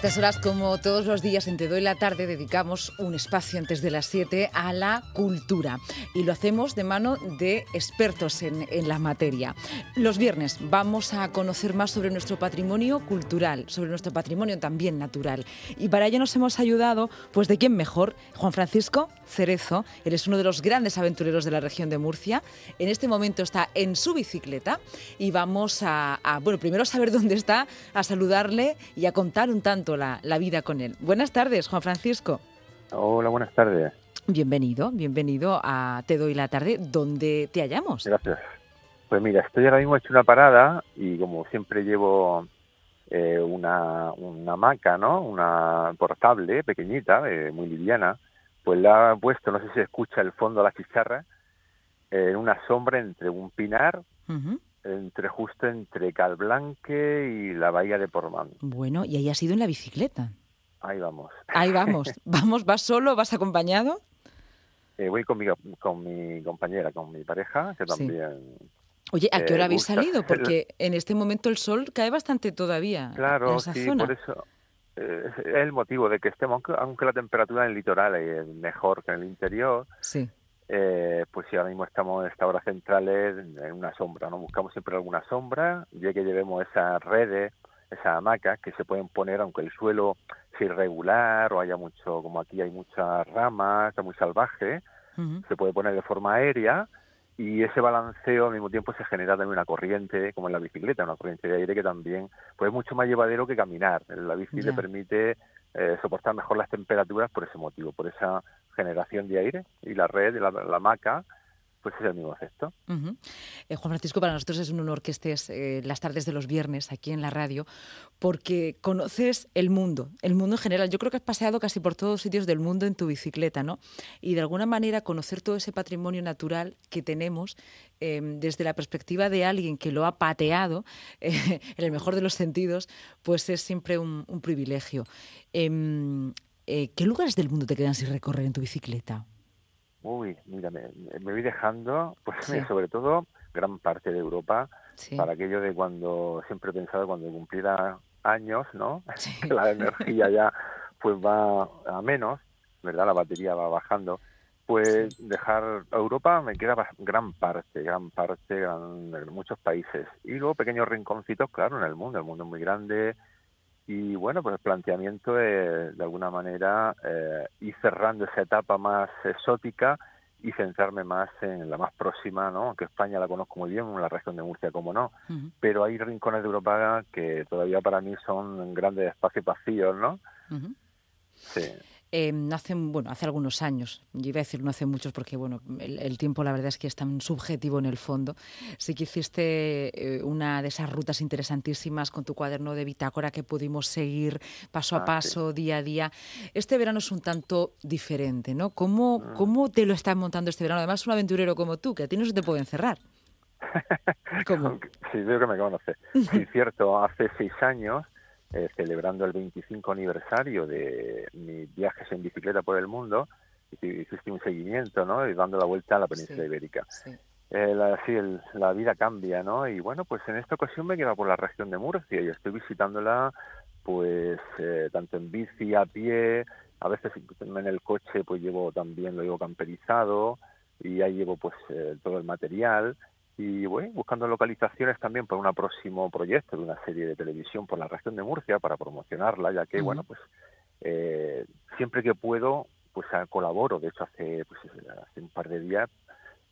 Estas horas, como todos los días en Te Doy la Tarde, dedicamos un espacio antes de las 7 a la cultura. Y lo hacemos de mano de expertos en, en, la materia. Los viernes vamos a conocer más sobre nuestro patrimonio cultural, sobre nuestro patrimonio también natural. Y para ello nos hemos ayudado, pues de quién mejor, Juan Francisco Cerezo. Él es uno de los grandes aventureros de la región de Murcia. En este momento está en su bicicleta y vamos a, bueno, primero saber dónde está, a saludarle y a contar un tanto la, la, vida con él. Buenas tardes, Juan Francisco. Hola, buenas tardes. Bienvenido, bienvenido a Te Doy la Tarde, donde te hallamos. Gracias. Pues mira, estoy ahora mismo hecho una parada y como siempre llevo eh, una, una hamaca, ¿no? Una portable, pequeñita, eh, muy liviana, pues la he puesto, no sé si se escucha el fondo de la chicharra, en una sombra entre un pinar uh -huh entre justo entre Calblanque y la bahía de Portmán. Bueno, y ahí has ido en la bicicleta. Ahí vamos. Ahí vamos. Vamos, ¿vas solo? ¿Vas acompañado? Eh, voy con mi, con mi compañera, con mi pareja, que también... Sí. Oye, ¿a qué hora eh, habéis gusta? salido? Porque en este momento el sol cae bastante todavía claro, en esa sí, zona. por eso eh, es el motivo de que estemos, aunque, aunque la temperatura en el litoral es mejor que en el interior, sí. Eh, pues si ahora mismo estamos en esta hora centrales en una sombra, ¿no? Buscamos siempre alguna sombra, ya que llevemos esas redes, esas hamacas que se pueden poner aunque el suelo sea irregular o haya mucho, como aquí hay muchas ramas, está muy salvaje, uh -huh. se puede poner de forma aérea y ese balanceo al mismo tiempo se genera también una corriente, como en la bicicleta, una corriente de aire que también pues es mucho más llevadero que caminar. La bici yeah. le permite eh, soportar mejor las temperaturas por ese motivo, por esa generación de aire y la red, la, la maca, pues es el mismo efecto. Juan Francisco, para nosotros es un honor que estés eh, las tardes de los viernes aquí en la radio, porque conoces el mundo, el mundo en general. Yo creo que has paseado casi por todos sitios del mundo en tu bicicleta, ¿no? Y de alguna manera conocer todo ese patrimonio natural que tenemos eh, desde la perspectiva de alguien que lo ha pateado, eh, en el mejor de los sentidos, pues es siempre un, un privilegio. Em, eh, ¿Qué lugares del mundo te quedan sin recorrer en tu bicicleta? Uy, mira, me, me voy dejando, pues sí. sobre todo gran parte de Europa, sí. para aquello de cuando siempre he pensado cuando cumpliera años, ¿no? Sí. la energía ya pues va a menos, ¿verdad? La batería va bajando. Pues dejar Europa me queda gran parte, gran parte, gran, muchos países. Y luego pequeños rinconcitos, claro, en el mundo. El mundo es muy grande, y bueno, pues el planteamiento de, de alguna manera eh, ir cerrando esa etapa más exótica y centrarme más en la más próxima, ¿no? Aunque España la conozco muy bien, en la región de Murcia, como no, uh -huh. pero hay rincones de Europa que todavía para mí son grandes espacios vacíos, ¿no? Uh -huh. Sí. Eh, hace, bueno, hace algunos años, yo iba a decir no hace muchos porque bueno, el, el, tiempo la verdad es que es tan subjetivo en el fondo, sí que hiciste eh, una de esas rutas interesantísimas con tu cuaderno de bitácora que pudimos seguir paso a paso, ah, sí. día a día. Este verano es un tanto diferente, ¿no? ¿Cómo, mm. ¿Cómo te lo estás montando este verano? Además, un aventurero como tú, que a ti no se te puede encerrar. ¿Cómo? Sí, veo que me conoces. Sí, cierto, hace seis años eh, celebrando el 25 aniversario de mis viajes en bicicleta por el mundo, hiciste un seguimiento, ¿no? Y dando la vuelta a la península sí, ibérica. Sí. Eh, la, sí, el, la vida cambia, ¿no? Y bueno, pues en esta ocasión me he quedado por la región de Murcia y estoy visitándola, pues, eh, tanto en bici, a pie, a veces en el coche, pues llevo también, lo llevo camperizado y ahí llevo, pues, eh, todo el material y bueno, buscando localizaciones también para un próximo proyecto de una serie de televisión por la región de Murcia para promocionarla, ya que, uh -huh. bueno, pues eh, siempre que puedo, pues colaboro. De hecho, hace, pues, hace un par de días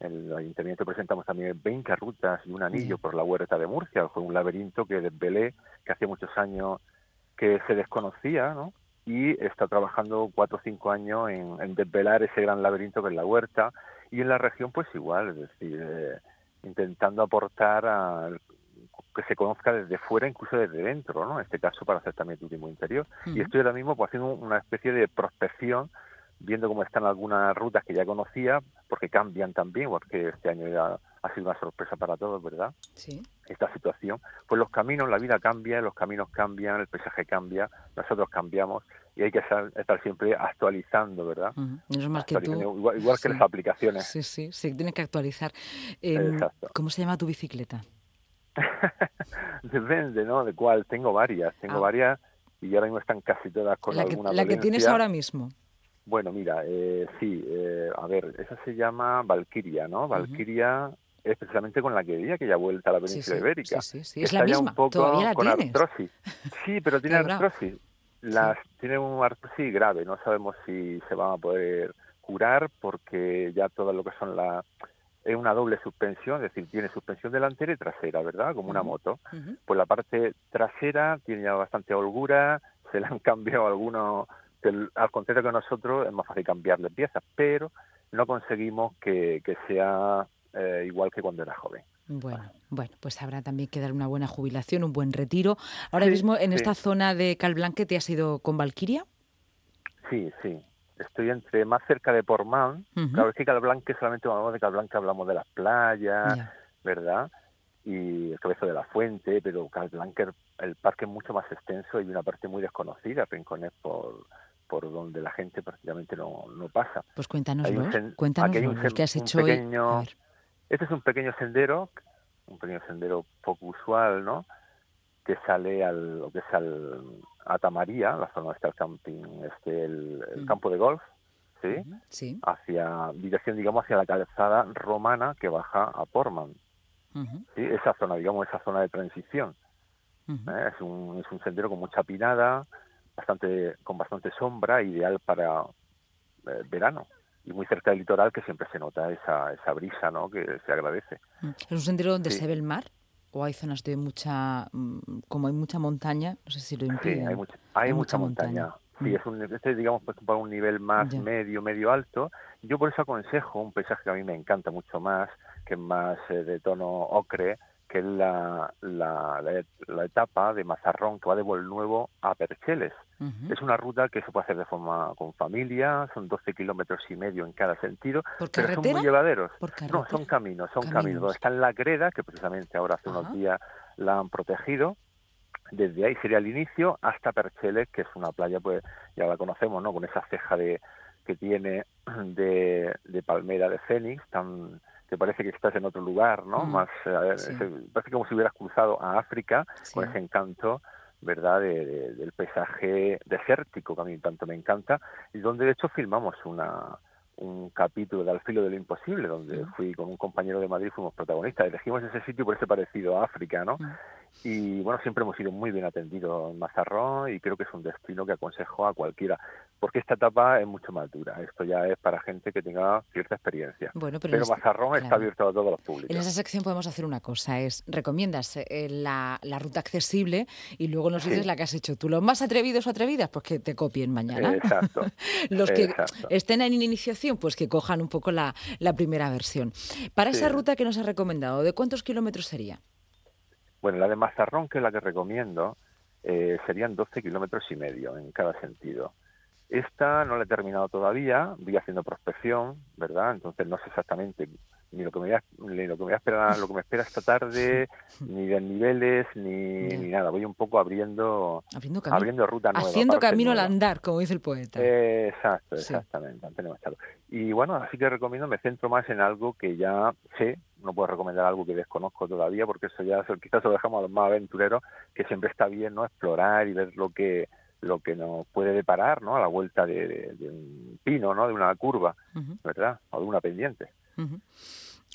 en el ayuntamiento presentamos también 20 rutas y un anillo uh -huh. por la huerta de Murcia. Fue un laberinto que desvelé, que hace muchos años que se desconocía, ¿no? Y está trabajando cuatro o cinco años en, en desvelar ese gran laberinto que es la huerta. Y en la región, pues igual, es decir... Eh, intentando aportar a que se conozca desde fuera, incluso desde dentro, ¿no? En este caso para hacer también turismo interior. Uh -huh. Y estoy ahora mismo pues, haciendo una especie de prospección, viendo cómo están algunas rutas que ya conocía, porque cambian también, porque este año ya ha sido una sorpresa para todos, ¿verdad? Sí. Esta situación. Pues los caminos, la vida cambia, los caminos cambian, el paisaje cambia, nosotros cambiamos y hay que estar, estar siempre actualizando, ¿verdad? Uh -huh. es más que tú. Igual, igual sí. que las aplicaciones. Sí, sí, sí, tienes que actualizar. Eh, Exacto. ¿Cómo se llama tu bicicleta? Depende, ¿no? De cuál. Tengo varias, tengo ah. varias y ahora mismo están casi todas con la que, alguna La que tienes ahora mismo. Bueno, mira, eh, sí, eh, a ver, esa se llama Valquiria, ¿no? Valquiria es precisamente con la que di aquella vuelta a la península ibérica. Sí, sí, sí. Es la misma. Un poco ¿Todavía la con tienes? artrosis. Sí, pero tiene artrosis. Las, Tiene un artrosis grave. No sabemos si se van a poder curar porque ya todo lo que son la es una doble suspensión, es decir, tiene suspensión delantera y trasera, ¿verdad? Como una moto. Pues la parte trasera tiene ya bastante holgura, se le han cambiado algunos, al contrario que nosotros es más fácil cambiarle piezas, pero no conseguimos que, que sea eh, igual que cuando era joven. Bueno, bueno, pues habrá también que dar una buena jubilación, un buen retiro. Ahora mismo en esta zona de Calblanque, ¿te has ido con Valquiria? Sí, sí. Estoy entre más cerca de Portmán. Claro, es que Calblanque solamente hablamos de Calblanque, hablamos de las playas, ¿verdad? Y el cabezo de la fuente, pero Calblanque, el parque es mucho más extenso y una parte muy desconocida, Rincones por por donde la gente prácticamente no, no pasa. Pues cuéntanos, cuéntanos qué has hecho pequeño, Este es un pequeño sendero, un pequeño sendero poco usual, ¿no? Que sale al, lo que es al, a Tamaría, la zona donde está el camping, este, el, mm. campo de golf, ¿sí? sí. Hacia, dirección, digamos, hacia la calzada romana que baja a Portman. ¿sí? Esa zona, digamos, esa zona de transición. ¿eh? es, un, es un sendero con mucha pinada, bastante con bastante sombra, ideal para eh, verano y muy cerca del litoral que siempre se nota esa, esa brisa ¿no? que se agradece. Mm. ¿Es un sendero donde se ve el mar? ¿O hay zonas de mucha, mm, como hay mucha montaña, no sé si lo impide? Sí, hay mucha, hay, mucha, montaña. Sí, mm. es un, este digamos pues, para un nivel más medio, medio alto. Yo por eso aconsejo un paisaje que a mí me encanta mucho más, que es más eh, de tono ocre, que es la, la, la, etapa de Mazarrón que va de Nuevo a Percheles. Es una ruta que se puede hacer de forma con familia, son 12 kilómetros y medio en cada sentido, pero son muy llevaderos. no, son caminos, son caminos. Está en la greda, que precisamente ahora hace unos días la han protegido. Desde ahí sería el inicio hasta Percheles, que es una playa, pues ya la conocemos, ¿no? Con esa ceja de que tiene de, de palmera de fénix, tan que parece que estás en otro lugar, ¿no? Mm, Más, eh, parece como si hubieras cruzado a África con ese encanto, ¿verdad? del paisaje desértico que a mí tanto me encanta y donde de hecho filmamos una un capítulo de Al filo de lo imposible, donde fui con un compañero de Madrid, fuimos protagonistas. Elegimos ese sitio por ese parecido a África, ¿no? Y bueno, siempre hemos sido muy bien atendidos en Mazarrón y creo que es un destino que aconsejo a cualquiera, porque esta etapa es mucho más dura. Esto ya es para gente que tenga cierta experiencia. Bueno, pero, pero Mazarrón está abierto a todos los públicos. En esa sección podemos hacer una cosa, es recomiendas eh, la, ruta accesible y luego nos dices la que has hecho tú. Los más atrevidos o atrevidas, pues que te copien mañana. Exacto. los que estén en iniciación, pues que cojan un poco la, primera versión. Para esa ruta que nos has recomendado, ¿de cuántos kilómetros sería? Bueno, la de Mazarrón, que es la que recomiendo, eh, serían 12 kilómetros y medio en cada sentido. Esta no la he terminado todavía, voy haciendo prospección, ¿verdad? Entonces no sé exactamente ni lo que me voy a, lo que me esperar, lo que me espera esta tarde, ni de niveles, ni, nada. Voy un poco abriendo, abriendo, ruta nueva. Haciendo camino al andar, como dice el poeta. exacto, exactamente. Y bueno, así que recomiendo, me centro más en algo que ya sé no puedo recomendar algo que desconozco todavía, porque eso ya quizás lo dejamos a los más aventureros, que siempre está bien no explorar y ver lo que lo que nos puede deparar ¿no? a la vuelta de, un pino, ¿no? de una curva, ¿verdad? O de una pendiente.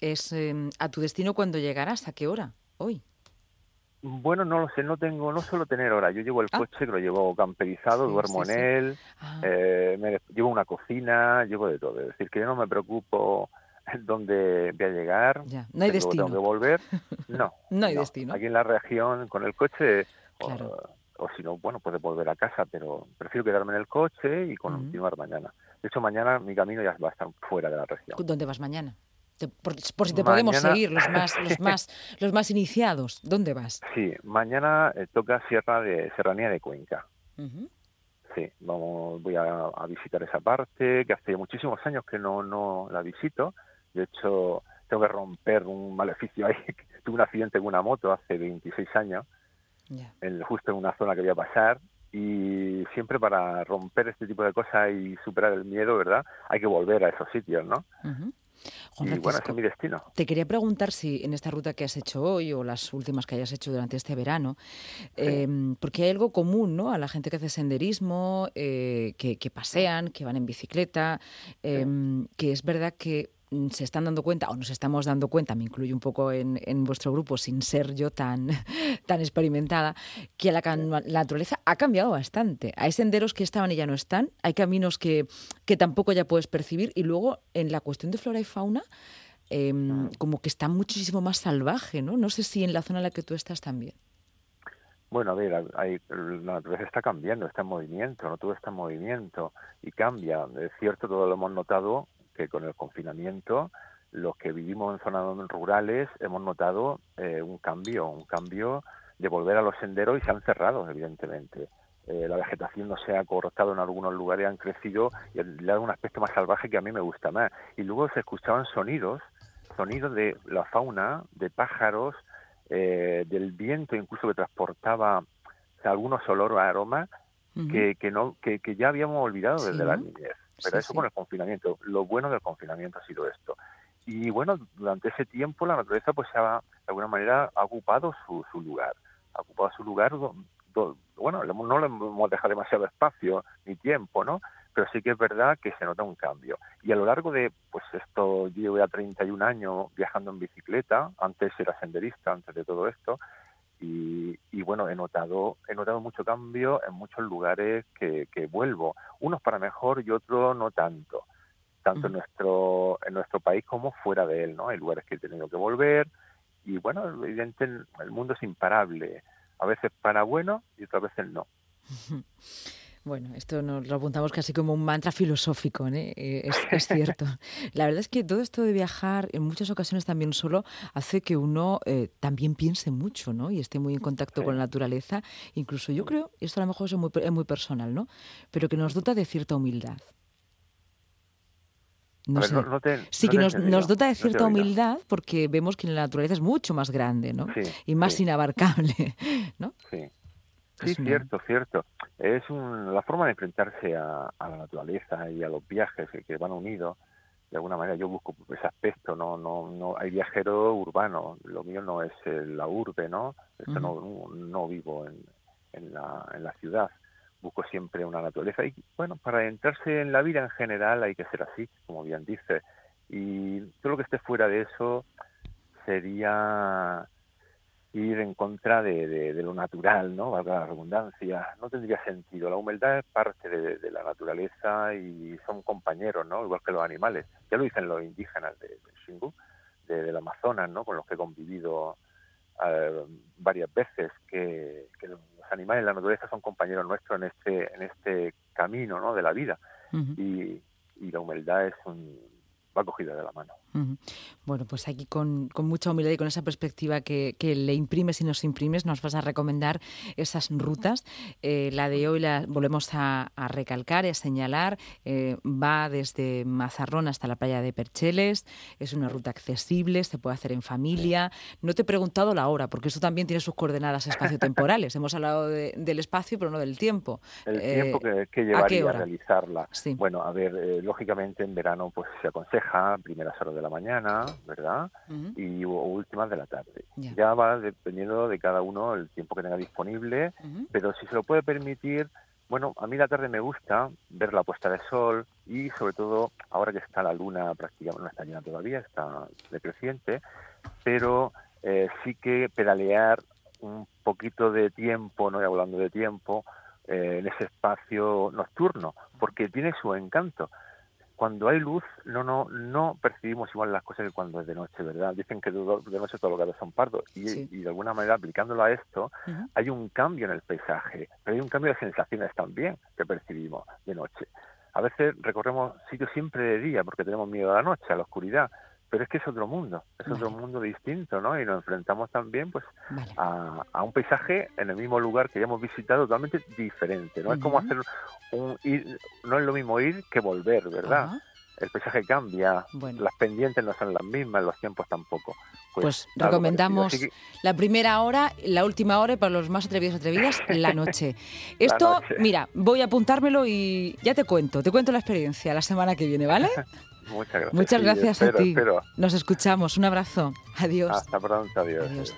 Es em, a tu destino cuando llegarás, ¿a qué hora? Hoy. Bueno, no lo sé, no tengo, no suelo tener hora. Yo llevo el ah. coche, que lo llevo camperizado, duermo en él, ah. eh, llevo una cocina, llevo de todo. Es decir, que yo no me preocupo dónde voy a llegar, ya. no hay destino. tengo que volver. No, no hay destino. Aquí en la región con el coche, o, si no, bueno, puede volver a casa, pero prefiero quedarme en el coche y continuar mañana. De hecho, mañana mi camino ya va a estar fuera de la región. ¿Dónde vas mañana? Por, si te podemos seguir, los más, los más, los más iniciados. ¿Dónde vas? Sí, mañana eh, toca Sierra de Serranía de Cuenca. Sí, vamos, voy a, visitar esa parte, que hace muchísimos años que no, no la visito. De hecho, tengo que romper un maleficio ahí. Tuve un accidente con una moto hace 26 años, justo en una zona que voy a pasar. Y siempre para romper este tipo de cosas y superar el miedo, ¿verdad? Hay que volver a esos sitios, ¿no? y bueno, ese es mi destino. Te quería preguntar si en esta ruta que has hecho hoy o las últimas que hayas hecho durante este verano, em, porque hay algo común, ¿no? A la gente que hace senderismo, eh, que, pasean, que van en bicicleta, em, que es verdad que se están dando cuenta, o nos estamos dando cuenta, me incluyo un poco en, vuestro grupo sin ser yo tan, tan experimentada, que la, naturaleza ha cambiado bastante. Hay senderos que estaban y ya no están, hay caminos que, que tampoco ya puedes percibir, y luego en la cuestión de flora y fauna, em, como que está muchísimo más salvaje, ¿no? No sé si en la zona en la que tú estás también. Bueno, a ver, hay, la naturaleza está cambiando, está en movimiento, no todo está en movimiento y cambia. Es cierto, todo lo hemos notado que con el confinamiento los que vivimos en zonas rurales hemos notado eh, un cambio, un cambio de volver a los senderos y se han cerrado, evidentemente. Eh, la vegetación no se ha cortado en algunos lugares, han crecido y le da un aspecto más salvaje que a mí me gusta más. Y luego se escuchaban sonidos, sonidos de la fauna, de pájaros, eh, del viento incluso que transportaba algunos olor o aromas que, que, no, que, que, ya habíamos olvidado desde la niñez. Pero eso con el confinamiento. Lo bueno del confinamiento ha sido esto. Y bueno, durante ese tiempo la naturaleza pues ha, de alguna manera ha ocupado su, su lugar. Ha ocupado su lugar, bueno, no le hemos dejado demasiado espacio ni tiempo, ¿no? Pero sí que es verdad que se nota un cambio. Y a lo largo de, pues esto, yo llevo ya 31 años viajando en bicicleta, antes era senderista, antes de todo esto, y, bueno, he notado, he notado mucho cambio en muchos lugares que, vuelvo, unos para mejor y otros no tanto, tanto en nuestro en nuestro país como fuera de él, ¿no? Hay lugares que he tenido que volver y bueno, evidentemente el mundo es imparable, a veces para bueno y otras veces no. Bueno, esto nos lo apuntamos casi como un mantra filosófico, ¿eh? Eh, es, cierto. La verdad es que todo esto de viajar en muchas ocasiones también solo hace que uno eh, también piense mucho, ¿no? Y esté muy en contacto con la naturaleza. Incluso yo creo, y esto a lo mejor es muy, es muy personal, ¿no? Pero que nos dota de cierta humildad. No sé. sí, que nos, nos, dota de cierta humildad porque vemos que la naturaleza es mucho más grande, ¿no? y más inabarcable, ¿no? Sí. Sí, cierto, cierto. Es la forma de enfrentarse a, la naturaleza y a los viajes que, van unidos. De alguna manera yo busco ese aspecto, no, no, no hay viajero urbano. Lo mío no es la urbe, ¿no? no, no, vivo en, en, la, en la ciudad. Busco siempre una naturaleza y bueno, para entrarse en la vida en general hay que ser así, como bien dice. Y todo lo que esté fuera de eso sería ir en contra de, lo natural, ¿no? Valga la redundancia, no tendría sentido. La humildad es parte de, la naturaleza y son compañeros, ¿no? Igual que los animales. Ya lo dicen los indígenas de, Xingu, del Amazonas, ¿no? Con los que he convivido eh, varias veces, que, los animales y la naturaleza son compañeros nuestros en este, en este camino, ¿no? De la vida. y, y la humildad es un, va cogida de la mano. Bueno, pues aquí con, mucha humildad y con esa perspectiva que, le imprimes y nos imprimes, nos vas a recomendar esas rutas. Eh, la de hoy la volvemos a, recalcar y a señalar. Eh, va desde Mazarrón hasta la playa de Percheles. Es una ruta accesible, se puede hacer en familia. No te he preguntado la hora, porque eso también tiene sus coordenadas espaciotemporales. Hemos hablado del espacio, pero no del tiempo. El tiempo que, que llevaría ¿a, realizarla. Bueno, a ver, eh, lógicamente en verano pues se aconseja primeras horas de la mañana, ¿verdad? Y últimas de la tarde. Ya va dependiendo de cada uno el tiempo que tenga disponible, pero si se lo puede permitir, bueno, a mí la tarde me gusta ver la puesta de sol y sobre todo ahora que está la luna prácticamente, no está llena todavía, está decreciente, pero eh, sí que pedalear un poquito de tiempo, no hablando de tiempo, eh, en ese espacio nocturno, porque tiene su encanto cuando hay luz no no no percibimos igual las cosas que cuando es de noche, ¿verdad? Dicen que de, noche todos los gatos son pardos y, de alguna manera aplicándolo a esto hay un cambio en el paisaje, pero hay un cambio de sensaciones también que percibimos de noche. A veces recorremos sitios siempre de día porque tenemos miedo a la noche, a la oscuridad, pero es que es otro mundo, es otro mundo distinto, ¿no? Y nos enfrentamos también, pues, a, un paisaje en el mismo lugar que ya hemos visitado totalmente diferente, ¿no? Es como hacer un ir, no es lo mismo ir que volver, ¿verdad? El paisaje cambia, las pendientes no son las mismas, los tiempos tampoco. Pues, pues recomendamos la primera hora, la última hora y para los más atrevidos atrevidas, la noche. Esto, mira, voy a apuntármelo y ya te cuento, te cuento la experiencia la semana que viene, ¿vale? Muchas gracias. Muchas gracias a ti. Nos escuchamos. Un abrazo. Adiós. Hasta pronto. adiós.